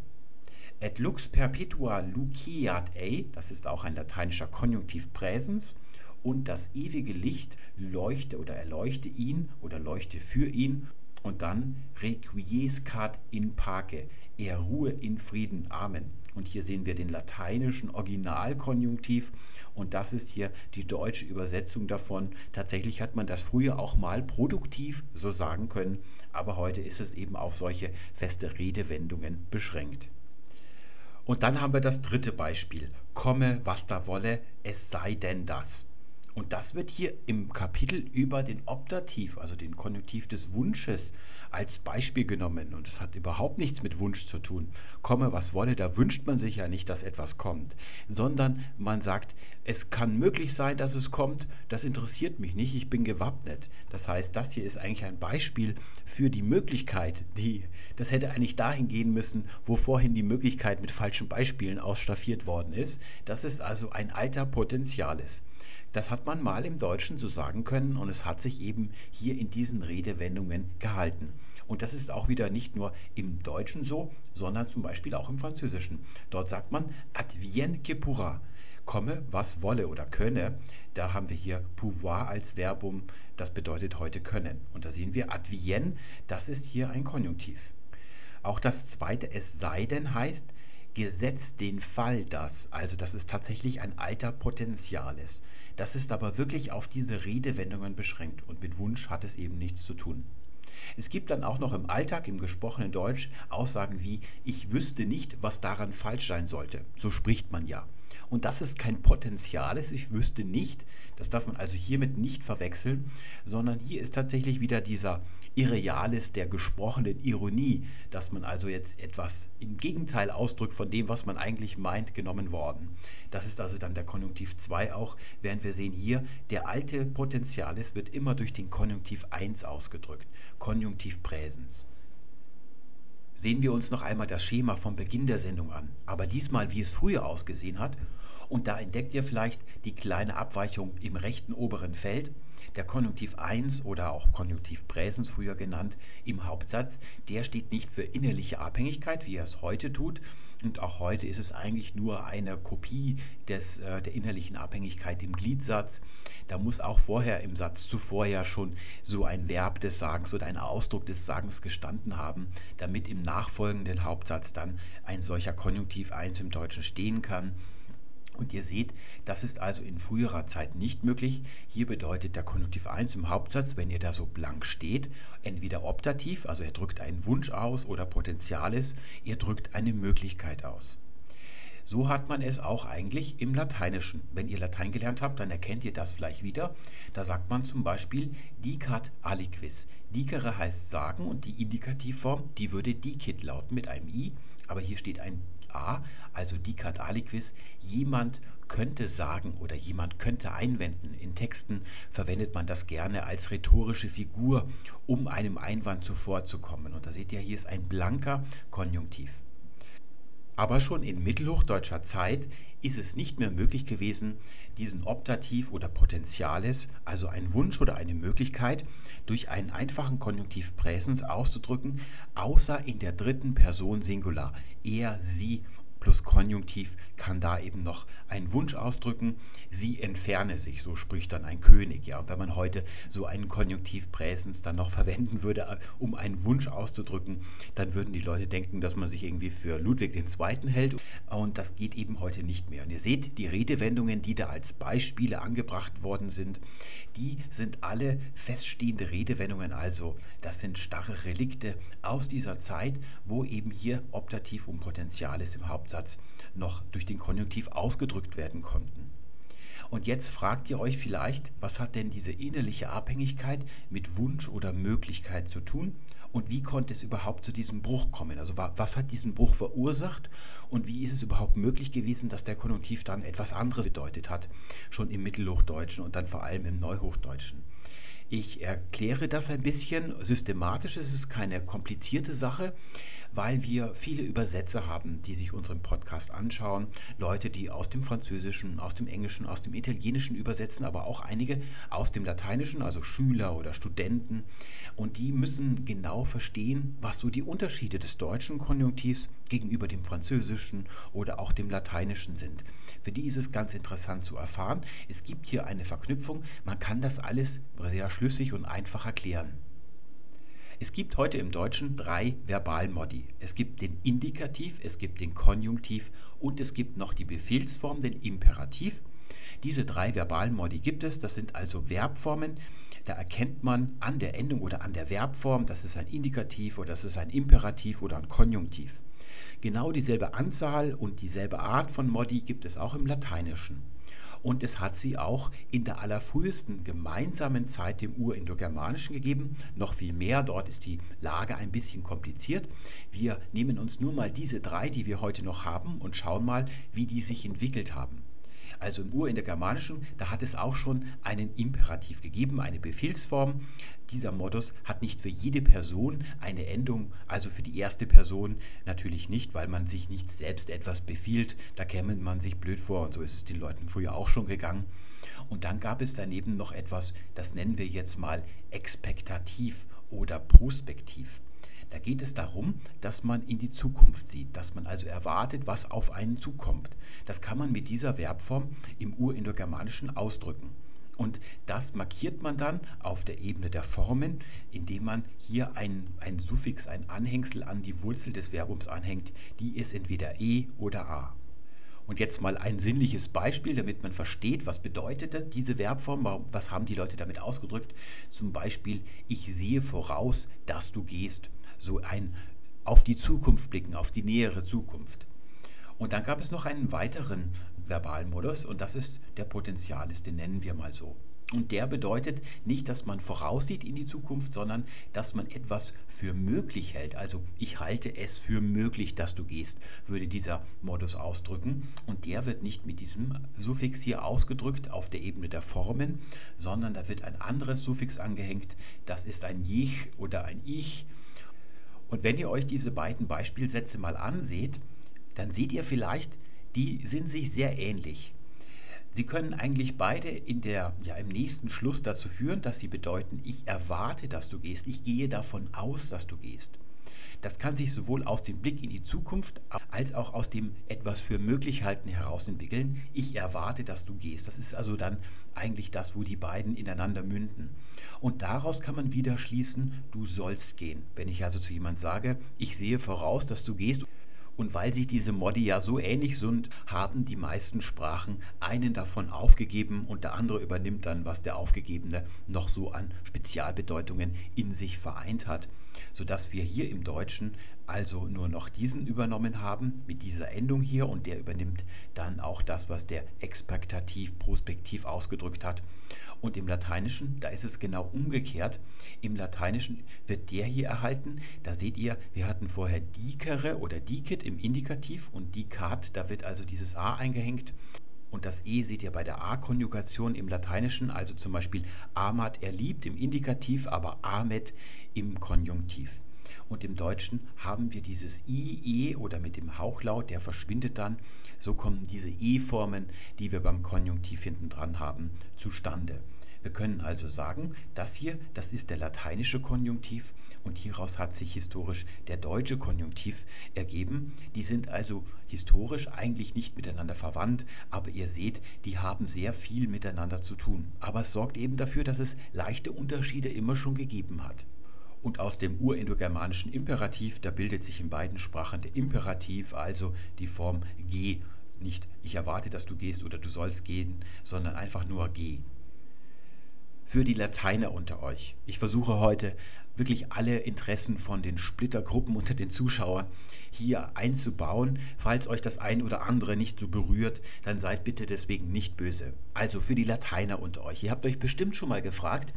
Et lux perpetua luciat ei, das ist auch ein lateinischer Konjunktiv Präsens und das ewige Licht leuchte oder erleuchte ihn oder leuchte für ihn und dann requiescat in pace, er ruhe in Frieden. Amen. Und hier sehen wir den lateinischen Originalkonjunktiv und das ist hier die deutsche Übersetzung davon. Tatsächlich hat man das früher auch mal produktiv so sagen können, aber heute ist es eben auf solche feste Redewendungen beschränkt. Und dann haben wir das dritte Beispiel. Komme, was da wolle, es sei denn das. Und das wird hier im Kapitel über den Optativ, also den Konjunktiv des Wunsches, als Beispiel genommen. Und es hat überhaupt nichts mit Wunsch zu tun. Komme, was wolle, da wünscht man sich ja nicht, dass etwas kommt, sondern man sagt, es kann möglich sein, dass es kommt, das interessiert mich nicht, ich bin gewappnet. Das heißt, das hier ist eigentlich ein Beispiel für die Möglichkeit, die, das hätte eigentlich dahin gehen müssen, wo vorhin die Möglichkeit mit falschen Beispielen ausstaffiert worden ist. Das ist also ein alter Potenziales. Das hat man mal im Deutschen so sagen können und es hat sich eben hier in diesen Redewendungen gehalten. Und das ist auch wieder nicht nur im Deutschen so, sondern zum Beispiel auch im Französischen. Dort sagt man advienne que pourra. Komme, was wolle oder könne. Da haben wir hier pouvoir als Verbum, das bedeutet heute können. Und da sehen wir advienne, das ist hier ein Konjunktiv. Auch das zweite es sei denn heißt, gesetzt den Fall das. Also das ist tatsächlich ein alter Potentiales. Das ist aber wirklich auf diese Redewendungen beschränkt und mit Wunsch hat es eben nichts zu tun. Es gibt dann auch noch im Alltag, im gesprochenen Deutsch, Aussagen wie ich wüsste nicht, was daran falsch sein sollte. So spricht man ja. Und das ist kein Potenziales, ich wüsste nicht. Das darf man also hiermit nicht verwechseln, sondern hier ist tatsächlich wieder dieser Irreales der gesprochenen Ironie, dass man also jetzt etwas im Gegenteil ausdrückt von dem, was man eigentlich meint, genommen worden. Das ist also dann der Konjunktiv 2 auch, während wir sehen hier, der alte Potentiales wird immer durch den Konjunktiv 1 ausgedrückt, Konjunktiv Präsens. Sehen wir uns noch einmal das Schema vom Beginn der Sendung an, aber diesmal, wie es früher ausgesehen hat. Und da entdeckt ihr vielleicht die kleine Abweichung im rechten oberen Feld. Der Konjunktiv 1 oder auch Konjunktiv Präsens früher genannt im Hauptsatz, der steht nicht für innerliche Abhängigkeit, wie er es heute tut. Und auch heute ist es eigentlich nur eine Kopie des, äh, der innerlichen Abhängigkeit im Gliedsatz. Da muss auch vorher im Satz zuvor ja schon so ein Verb des Sagens oder ein Ausdruck des Sagens gestanden haben, damit im nachfolgenden Hauptsatz dann ein solcher Konjunktiv 1 im Deutschen stehen kann. Und ihr seht, das ist also in früherer Zeit nicht möglich. Hier bedeutet der Konjunktiv 1 im Hauptsatz, wenn ihr da so blank steht, entweder Optativ, also er drückt einen Wunsch aus, oder Potentialis, ihr drückt eine Möglichkeit aus. So hat man es auch eigentlich im Lateinischen. Wenn ihr Latein gelernt habt, dann erkennt ihr das vielleicht wieder. Da sagt man zum Beispiel dicat aliquis. Dicere heißt sagen und die Indikativform, die würde dicit lauten mit einem i, aber hier steht ein a, also dicat aliquis, jemand könnte sagen oder jemand könnte einwenden. In Texten verwendet man das gerne als rhetorische Figur, um einem Einwand zuvorzukommen. Und da seht ihr, hier ist ein blanker Konjunktiv. Aber schon in mittelhochdeutscher Zeit ist es nicht mehr möglich gewesen, diesen Optativ oder Potentiales, also einen Wunsch oder eine Möglichkeit, durch einen einfachen Konjunktiv Präsens auszudrücken, außer in der dritten Person Singular. Er, sie plus Konjunktiv kann da eben noch einen Wunsch ausdrücken. Sie entferne sich, so spricht dann ein König. Ja, und wenn man heute so einen Konjunktiv Präsens dann noch verwenden würde, äh, um einen Wunsch auszudrücken, dann würden die Leute denken, dass man sich irgendwie für Ludwig II. hält. Und das geht eben heute nicht mehr. Und ihr seht, die Redewendungen, die da als Beispiele angebracht worden sind, die sind alle feststehende Redewendungen. Also das sind starre Relikte aus dieser Zeit, wo eben hier Optativ und Potential ist im Hauptsatz noch durch den Konjunktiv ausgedrückt werden konnten. Und jetzt fragt ihr euch vielleicht, was hat denn diese innerliche Abhängigkeit mit Wunsch oder Möglichkeit zu tun? Und wie konnte es überhaupt zu diesem Bruch kommen? Also was hat diesen Bruch verursacht und wie ist es überhaupt möglich gewesen, dass der Konjunktiv dann etwas anderes bedeutet hat, schon im Mittelhochdeutschen und dann vor allem im Neuhochdeutschen? Ich erkläre das ein bisschen systematisch, es ist keine komplizierte Sache weil wir viele Übersetzer haben, die sich unseren Podcast anschauen. Leute, die aus dem Französischen, aus dem Englischen, aus dem Italienischen übersetzen, aber auch einige aus dem Lateinischen, also Schüler oder Studenten. Und die müssen genau verstehen, was so die Unterschiede des deutschen Konjunktivs gegenüber dem Französischen oder auch dem Lateinischen sind. Für die ist es ganz interessant zu erfahren. Es gibt hier eine Verknüpfung. Man kann das alles sehr schlüssig und einfach erklären. Es gibt heute im Deutschen drei Verbalmodi. Es gibt den Indikativ, es gibt den Konjunktiv und es gibt noch die Befehlsform, den Imperativ. Diese drei Verbalmodi gibt es, das sind also Verbformen. Da erkennt man an der Endung oder an der Verbform, das ist ein Indikativ oder das ist ein Imperativ oder ein Konjunktiv. Genau dieselbe Anzahl und dieselbe Art von Modi gibt es auch im Lateinischen und es hat sie auch in der allerfrühesten gemeinsamen Zeit dem Urindogermanischen gegeben. Noch viel mehr, dort ist die Lage ein bisschen kompliziert. Wir nehmen uns nur mal diese drei, die wir heute noch haben und schauen mal, wie die sich entwickelt haben. Also im Urindogermanischen, da hat es auch schon einen Imperativ gegeben, eine Befehlsform. Dieser Modus hat nicht für jede Person eine Endung, also für die erste Person natürlich nicht, weil man sich nicht selbst etwas befiehlt. Da käme man sich blöd vor und so ist es den Leuten früher auch schon gegangen. Und dann gab es daneben noch etwas, das nennen wir jetzt mal expektativ oder prospektiv. Da geht es darum, dass man in die Zukunft sieht, dass man also erwartet, was auf einen zukommt. Das kann man mit dieser Verbform im Urindogermanischen ausdrücken. Und das markiert man dann auf der Ebene der Formen, indem man hier ein, ein Suffix, ein Anhängsel an die Wurzel des Verbums anhängt. Die ist entweder e oder a. Und jetzt mal ein sinnliches Beispiel, damit man versteht, was bedeutet diese Verbform, was haben die Leute damit ausgedrückt. Zum Beispiel, ich sehe voraus, dass du gehst. So ein auf die Zukunft blicken, auf die nähere Zukunft. Und dann gab es noch einen weiteren Verbalmodus und das ist der Potentialis, den nennen wir mal so. Und der bedeutet nicht, dass man voraussieht in die Zukunft, sondern dass man etwas für möglich hält. Also ich halte es für möglich, dass du gehst, würde dieser Modus ausdrücken. Und der wird nicht mit diesem Suffix hier ausgedrückt auf der Ebene der Formen, sondern da wird ein anderes Suffix angehängt. Das ist ein Jich oder ein Ich. Und wenn ihr euch diese beiden Beispielsätze mal anseht, dann seht ihr vielleicht, die sind sich sehr ähnlich. Sie können eigentlich beide in der, ja, im nächsten Schluss dazu führen, dass sie bedeuten, ich erwarte, dass du gehst, ich gehe davon aus, dass du gehst. Das kann sich sowohl aus dem Blick in die Zukunft als auch aus dem etwas für möglich halten heraus entwickeln. Ich erwarte, dass du gehst. Das ist also dann eigentlich das, wo die beiden ineinander münden. Und daraus kann man wieder schließen, du sollst gehen. Wenn ich also zu jemand sage, ich sehe voraus, dass du gehst und weil sich diese Modi ja so ähnlich sind, haben die meisten Sprachen einen davon aufgegeben und der andere übernimmt dann, was der Aufgegebene noch so an Spezialbedeutungen in sich vereint hat. Sodass wir hier im Deutschen also nur noch diesen übernommen haben mit dieser Endung hier und der übernimmt dann auch das, was der expektativ prospektiv ausgedrückt hat. Und im Lateinischen, da ist es genau umgekehrt. Im Lateinischen wird der hier erhalten. Da seht ihr, wir hatten vorher dicere oder dicit im Indikativ und dicat, da wird also dieses a eingehängt. Und das E seht ihr bei der A-Konjugation im Lateinischen, also zum Beispiel amat er liebt im Indikativ, aber amet im Konjunktiv. Und im Deutschen haben wir dieses I, E oder mit dem Hauchlaut, der verschwindet dann. So kommen diese E-Formen, die wir beim Konjunktiv hinten dran haben, zustande. Wir können also sagen, das hier, das ist der lateinische Konjunktiv und hieraus hat sich historisch der deutsche Konjunktiv ergeben. Die sind also historisch eigentlich nicht miteinander verwandt, aber ihr seht, die haben sehr viel miteinander zu tun. Aber es sorgt eben dafür, dass es leichte Unterschiede immer schon gegeben hat. Und aus dem urindogermanischen Imperativ, da bildet sich in beiden Sprachen der Imperativ, also die Form geh. Nicht ich erwarte, dass du gehst oder du sollst gehen, sondern einfach nur geh für die Lateiner unter euch. Ich versuche heute wirklich alle Interessen von den Splittergruppen unter den Zuschauern hier einzubauen. Falls euch das ein oder andere nicht so berührt, dann seid bitte deswegen nicht böse. Also für die Lateiner unter euch. Ihr habt euch bestimmt schon mal gefragt,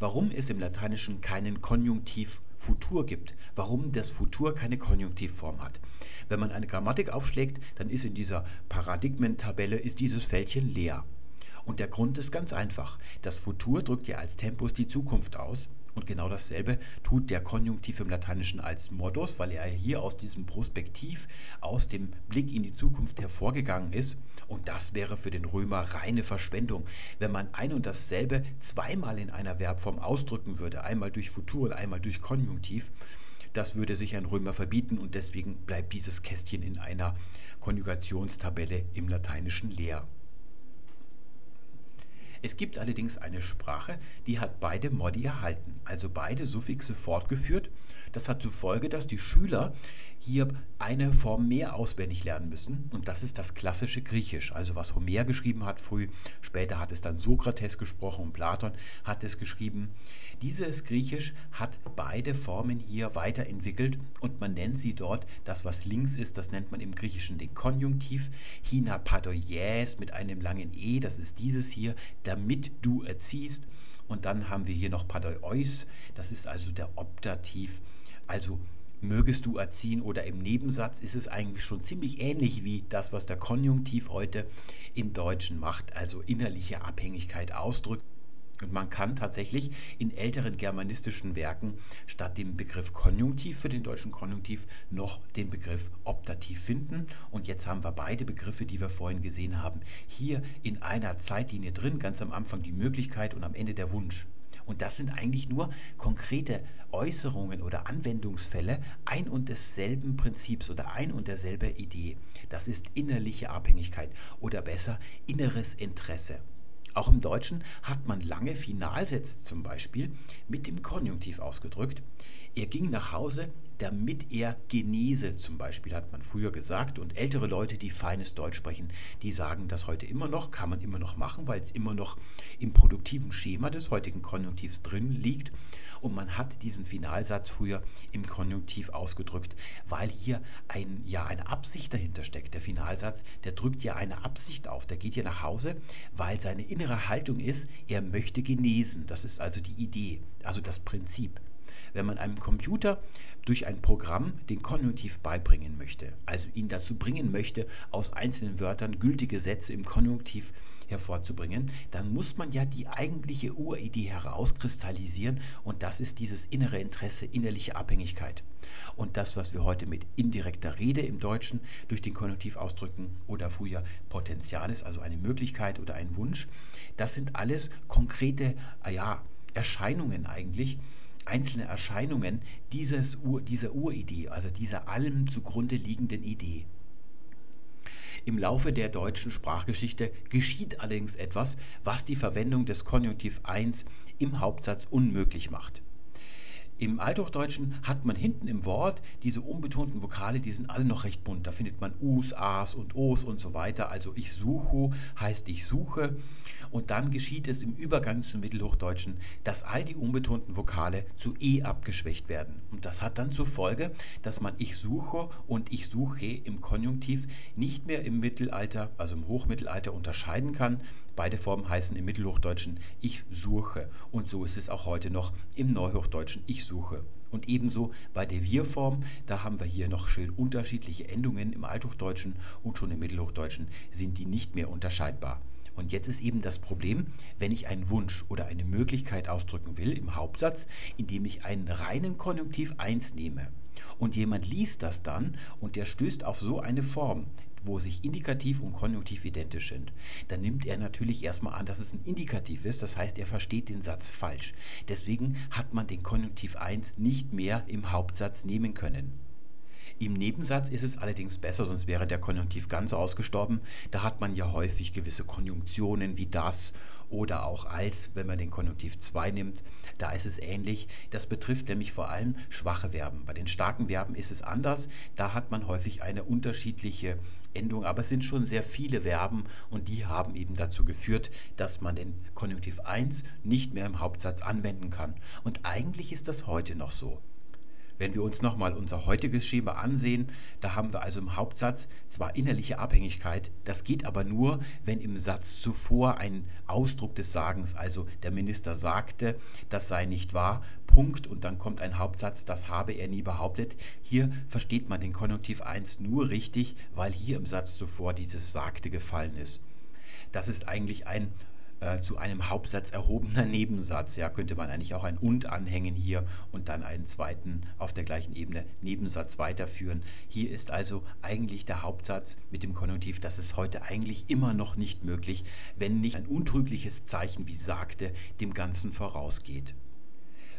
warum es im Lateinischen keinen Konjunktiv Futur gibt. Warum das Futur keine Konjunktivform hat. Wenn man eine Grammatik aufschlägt, dann ist in dieser Paradigmentabelle ist dieses Fältchen leer. Und der Grund ist ganz einfach. Das Futur drückt ja als Tempus die Zukunft aus. Und genau dasselbe tut der Konjunktiv im Lateinischen als Modus, weil er hier aus diesem Prospektiv, aus dem Blick in die Zukunft hervorgegangen ist. Und das wäre für den Römer reine Verschwendung, wenn man ein und dasselbe zweimal in einer Verbform ausdrücken würde, einmal durch Futur und einmal durch Konjunktiv. Das würde sich ein Römer verbieten und deswegen bleibt dieses Kästchen in einer Konjugationstabelle im Lateinischen leer. Es gibt allerdings eine Sprache, die hat beide Modi erhalten, also beide Suffixe fortgeführt. Das hat zur Folge, dass die Schüler hier eine Form mehr auswendig lernen müssen. Und das ist das klassische Griechisch, also was Homer geschrieben hat früh. Später hat es dann Sokrates gesprochen und Platon hat es geschrieben. Dieses Griechisch hat beide Formen hier weiterentwickelt und man nennt sie dort, das was links ist, das nennt man im Griechischen den Konjunktiv. Hina padoies mit einem langen E, das ist dieses hier, damit du erziehst. Und dann haben wir hier noch padoios, das ist also der Optativ, also mögest du erziehen oder im Nebensatz ist es eigentlich schon ziemlich ähnlich wie das, was der Konjunktiv heute im Deutschen macht, also innerliche Abhängigkeit ausdrückt. Und man kann tatsächlich in älteren germanistischen Werken statt dem Begriff Konjunktiv für den deutschen Konjunktiv noch den Begriff Optativ finden. Und jetzt haben wir beide Begriffe, die wir vorhin gesehen haben, hier in einer Zeitlinie drin, ganz am Anfang die Möglichkeit und am Ende der Wunsch. Und das sind eigentlich nur konkrete Äußerungen oder Anwendungsfälle ein und desselben Prinzips oder ein und derselbe Idee. Das ist innerliche Abhängigkeit oder besser inneres Interesse. Auch im Deutschen hat man lange Finalsätze zum Beispiel mit dem Konjunktiv ausgedrückt. Er ging nach Hause, damit er genese, zum Beispiel hat man früher gesagt. Und ältere Leute, die feines Deutsch sprechen, die sagen das heute immer noch, kann man immer noch machen, weil es immer noch im produktiven Schema des heutigen Konjunktivs drin liegt. Und man hat diesen Finalsatz früher im Konjunktiv ausgedrückt, weil hier ein, ja, eine Absicht dahinter steckt. Der Finalsatz, der drückt ja eine Absicht auf. Der geht ja nach Hause, weil seine innere Haltung ist, er möchte genesen. Das ist also die Idee, also das Prinzip wenn man einem Computer durch ein Programm den Konjunktiv beibringen möchte, also ihn dazu bringen möchte, aus einzelnen Wörtern gültige Sätze im Konjunktiv hervorzubringen, dann muss man ja die eigentliche Uridee herauskristallisieren und das ist dieses innere Interesse, innerliche Abhängigkeit. Und das, was wir heute mit indirekter Rede im Deutschen durch den Konjunktiv ausdrücken oder früher Potenzial ist, also eine Möglichkeit oder ein Wunsch, das sind alles konkrete ja, Erscheinungen eigentlich, einzelne Erscheinungen dieses Ur, dieser Uridee, also dieser allem zugrunde liegenden Idee. Im Laufe der deutschen Sprachgeschichte geschieht allerdings etwas, was die Verwendung des Konjunktiv 1 im Hauptsatz unmöglich macht. Im Althochdeutschen hat man hinten im Wort diese unbetonten Vokale, die sind alle noch recht bunt. Da findet man Us, As und Os und so weiter. Also ich suche heißt ich suche. Und dann geschieht es im Übergang zum Mittelhochdeutschen, dass all die unbetonten Vokale zu E abgeschwächt werden. Und das hat dann zur Folge, dass man ich suche und ich suche im Konjunktiv nicht mehr im Mittelalter, also im Hochmittelalter unterscheiden kann. Beide Formen heißen im Mittelhochdeutschen ich suche. Und so ist es auch heute noch im Neuhochdeutschen ich suche. Und ebenso bei der Wir-Form, da haben wir hier noch schön unterschiedliche Endungen im Althochdeutschen und schon im Mittelhochdeutschen sind die nicht mehr unterscheidbar. Und jetzt ist eben das Problem, wenn ich einen Wunsch oder eine Möglichkeit ausdrücken will im Hauptsatz, indem ich einen reinen Konjunktiv 1 nehme. Und jemand liest das dann und der stößt auf so eine Form, wo sich Indikativ und Konjunktiv identisch sind, dann nimmt er natürlich erstmal an, dass es ein Indikativ ist. Das heißt, er versteht den Satz falsch. Deswegen hat man den Konjunktiv 1 nicht mehr im Hauptsatz nehmen können. Im Nebensatz ist es allerdings besser, sonst wäre der Konjunktiv ganz ausgestorben. Da hat man ja häufig gewisse Konjunktionen wie das oder auch als, wenn man den Konjunktiv 2 nimmt. Da ist es ähnlich. Das betrifft nämlich vor allem schwache Verben. Bei den starken Verben ist es anders. Da hat man häufig eine unterschiedliche Endung, aber es sind schon sehr viele Verben und die haben eben dazu geführt, dass man den Konjunktiv 1 nicht mehr im Hauptsatz anwenden kann. Und eigentlich ist das heute noch so. Wenn wir uns nochmal unser heutiges Schema ansehen, da haben wir also im Hauptsatz zwar innerliche Abhängigkeit, das geht aber nur, wenn im Satz zuvor ein Ausdruck des Sagens, also der Minister sagte, das sei nicht wahr, Punkt und dann kommt ein Hauptsatz, das habe er nie behauptet. Hier versteht man den Konjunktiv 1 nur richtig, weil hier im Satz zuvor dieses sagte gefallen ist. Das ist eigentlich ein äh, zu einem Hauptsatz erhobener Nebensatz. Ja, könnte man eigentlich auch ein und anhängen hier und dann einen zweiten auf der gleichen Ebene Nebensatz weiterführen. Hier ist also eigentlich der Hauptsatz mit dem Konjunktiv, das ist heute eigentlich immer noch nicht möglich, wenn nicht ein untrügliches Zeichen wie sagte dem Ganzen vorausgeht.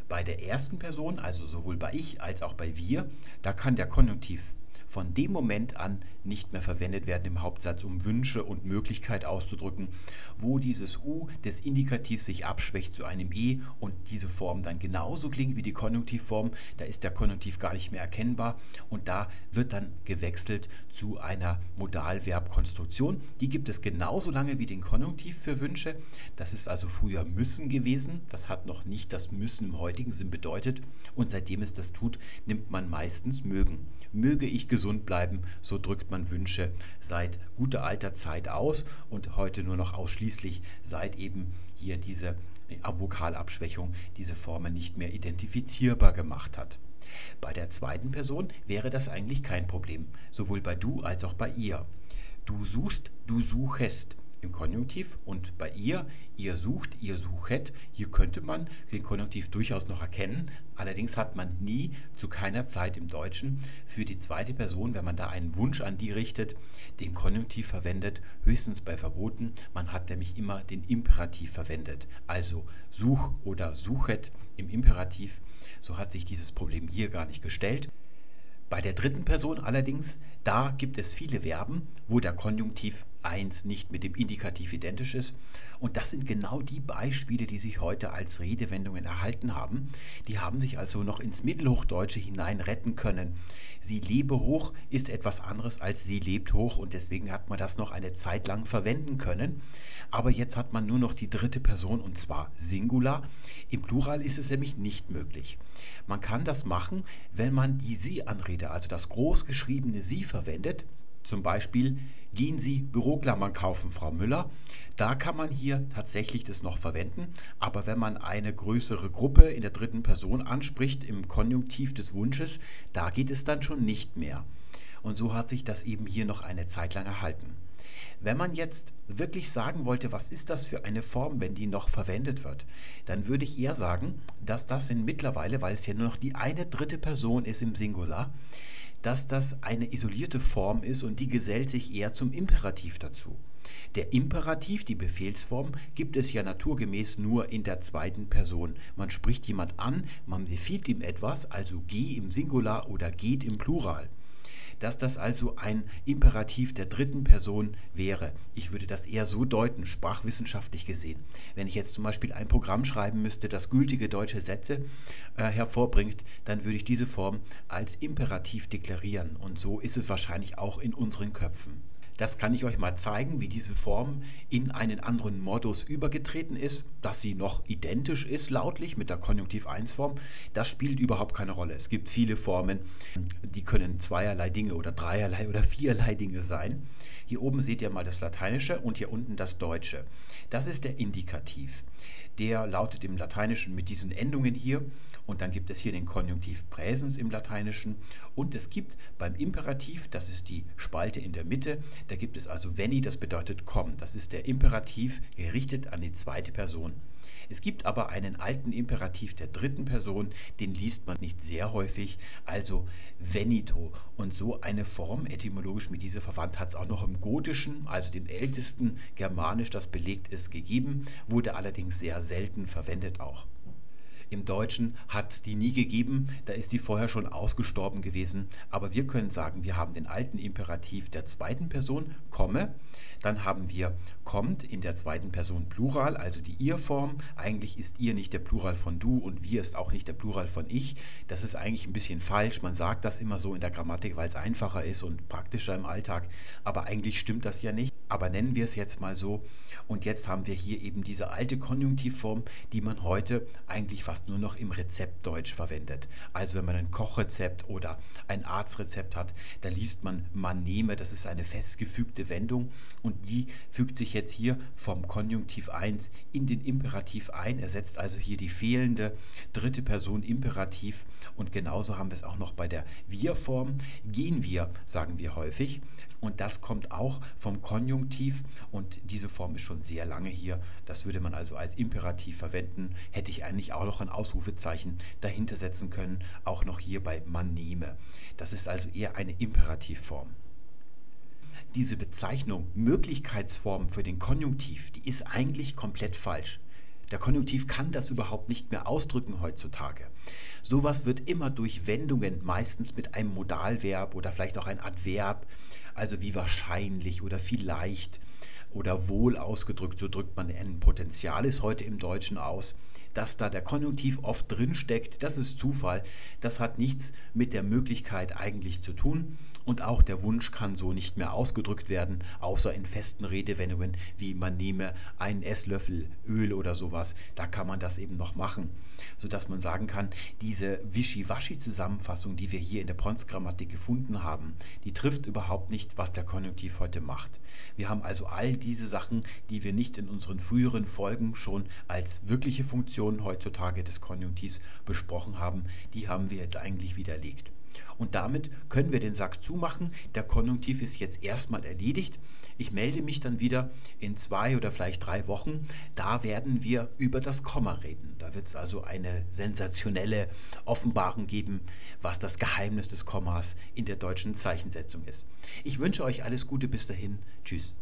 Bei der ersten Person, also sowohl bei ich als auch bei wir, da kann der Konjunktiv von dem Moment an nicht mehr verwendet werden im Hauptsatz, um Wünsche und Möglichkeit auszudrücken, wo dieses U des Indikativs sich abschwächt zu einem E und diese Form dann genauso klingt wie die Konjunktivform, da ist der Konjunktiv gar nicht mehr erkennbar und da wird dann gewechselt zu einer Modalverbkonstruktion. Die gibt es genauso lange wie den Konjunktiv für Wünsche. Das ist also früher müssen gewesen. Das hat noch nicht das müssen im heutigen Sinn bedeutet und seitdem es das tut, nimmt man meistens mögen. Möge ich gesund bleiben, so drückt man Wünsche seit guter alter Zeit aus und heute nur noch ausschließlich seit eben hier diese Vokalabschwächung diese Formen nicht mehr identifizierbar gemacht hat. Bei der zweiten Person wäre das eigentlich kein Problem, sowohl bei du als auch bei ihr. Du suchst, du suchest im Konjunktiv und bei ihr, ihr sucht, ihr suchet, hier könnte man den Konjunktiv durchaus noch erkennen. Allerdings hat man nie zu keiner Zeit im Deutschen für die zweite Person, wenn man da einen Wunsch an die richtet, den Konjunktiv verwendet, höchstens bei Verboten. Man hat nämlich immer den Imperativ verwendet. Also such oder suchet im Imperativ. So hat sich dieses Problem hier gar nicht gestellt. Bei der dritten Person allerdings, da gibt es viele Verben, wo der Konjunktiv 1 nicht mit dem Indikativ identisch ist. Und das sind genau die Beispiele, die sich heute als Redewendungen erhalten haben. Die haben sich also noch ins Mittelhochdeutsche hinein retten können. Sie lebe hoch ist etwas anderes als sie lebt hoch und deswegen hat man das noch eine Zeit lang verwenden können. Aber jetzt hat man nur noch die dritte Person und zwar Singular. Im Plural ist es nämlich nicht möglich. Man kann das machen, wenn man die Sie-Anrede, also das großgeschriebene Sie verwendet. Zum Beispiel, gehen Sie Büroklammern kaufen, Frau Müller. Da kann man hier tatsächlich das noch verwenden. Aber wenn man eine größere Gruppe in der dritten Person anspricht, im Konjunktiv des Wunsches, da geht es dann schon nicht mehr. Und so hat sich das eben hier noch eine Zeit lang erhalten. Wenn man jetzt wirklich sagen wollte, was ist das für eine Form, wenn die noch verwendet wird, dann würde ich eher sagen, dass das in mittlerweile, weil es ja nur noch die eine dritte Person ist im Singular, dass das eine isolierte Form ist und die gesellt sich eher zum Imperativ dazu. Der Imperativ, die Befehlsform, gibt es ja naturgemäß nur in der zweiten Person. Man spricht jemand an, man befiehlt ihm etwas, also geh im Singular oder geht im Plural dass das also ein Imperativ der dritten Person wäre. Ich würde das eher so deuten, sprachwissenschaftlich gesehen. Wenn ich jetzt zum Beispiel ein Programm schreiben müsste, das gültige deutsche Sätze äh, hervorbringt, dann würde ich diese Form als Imperativ deklarieren. Und so ist es wahrscheinlich auch in unseren Köpfen. Das kann ich euch mal zeigen, wie diese Form in einen anderen Modus übergetreten ist, dass sie noch identisch ist lautlich mit der Konjunktiv 1 Form. Das spielt überhaupt keine Rolle. Es gibt viele Formen, die können zweierlei Dinge oder dreierlei oder viererlei Dinge sein. Hier oben seht ihr mal das Lateinische und hier unten das Deutsche. Das ist der Indikativ. Der lautet im Lateinischen mit diesen Endungen hier und dann gibt es hier den Konjunktiv Präsens im Lateinischen. Und es gibt beim Imperativ, das ist die Spalte in der Mitte, da gibt es also Veni, das bedeutet komm. Das ist der Imperativ gerichtet an die zweite Person. Es gibt aber einen alten Imperativ der dritten Person, den liest man nicht sehr häufig, also venito. Und so eine Form, etymologisch mit dieser verwandt, hat es auch noch im Gotischen, also dem ältesten Germanisch, das belegt ist, gegeben, wurde allerdings sehr selten verwendet auch. Im Deutschen hat es die nie gegeben, da ist die vorher schon ausgestorben gewesen. Aber wir können sagen, wir haben den alten Imperativ der zweiten Person, komme. Dann haben wir kommt in der zweiten Person Plural, also die Ihr-Form. Eigentlich ist ihr nicht der Plural von du und wir ist auch nicht der Plural von ich. Das ist eigentlich ein bisschen falsch. Man sagt das immer so in der Grammatik, weil es einfacher ist und praktischer im Alltag. Aber eigentlich stimmt das ja nicht. Aber nennen wir es jetzt mal so. Und jetzt haben wir hier eben diese alte Konjunktivform, die man heute eigentlich fast nur noch im Rezeptdeutsch verwendet. Also wenn man ein Kochrezept oder ein Arztrezept hat, da liest man man nehme, das ist eine festgefügte Wendung und die fügt sich jetzt hier vom Konjunktiv 1 in den Imperativ ein, ersetzt also hier die fehlende dritte Person Imperativ und genauso haben wir es auch noch bei der Wir-Form. Gehen wir, sagen wir häufig. Und das kommt auch vom Konjunktiv und diese Form ist schon sehr lange hier. Das würde man also als Imperativ verwenden. Hätte ich eigentlich auch noch ein Ausrufezeichen dahinter setzen können, auch noch hier bei man nehme. Das ist also eher eine Imperativform. Diese Bezeichnung Möglichkeitsform für den Konjunktiv, die ist eigentlich komplett falsch. Der Konjunktiv kann das überhaupt nicht mehr ausdrücken heutzutage. Sowas wird immer durch Wendungen, meistens mit einem Modalverb oder vielleicht auch ein Adverb, also wie wahrscheinlich oder vielleicht oder wohl ausgedrückt, so drückt man ein Potentialis heute im Deutschen aus. Dass da der Konjunktiv oft drinsteckt, das ist Zufall. Das hat nichts mit der Möglichkeit eigentlich zu tun. Und auch der Wunsch kann so nicht mehr ausgedrückt werden, außer in festen Redewendungen, wie man nehme einen Esslöffel Öl oder sowas. Da kann man das eben noch machen, sodass man sagen kann, diese Wischiwaschi-Zusammenfassung, die wir hier in der Pons-Grammatik gefunden haben, die trifft überhaupt nicht, was der Konjunktiv heute macht. Wir haben also all diese Sachen, die wir nicht in unseren früheren Folgen schon als wirkliche Funktionen heutzutage des Konjunktivs besprochen haben, die haben wir jetzt eigentlich widerlegt. Und damit können wir den Sack zumachen. Der Konjunktiv ist jetzt erstmal erledigt. Ich melde mich dann wieder in zwei oder vielleicht drei Wochen. Da werden wir über das Komma reden. Da wird es also eine sensationelle Offenbarung geben, was das Geheimnis des Kommas in der deutschen Zeichensetzung ist. Ich wünsche euch alles Gute bis dahin. Tschüss.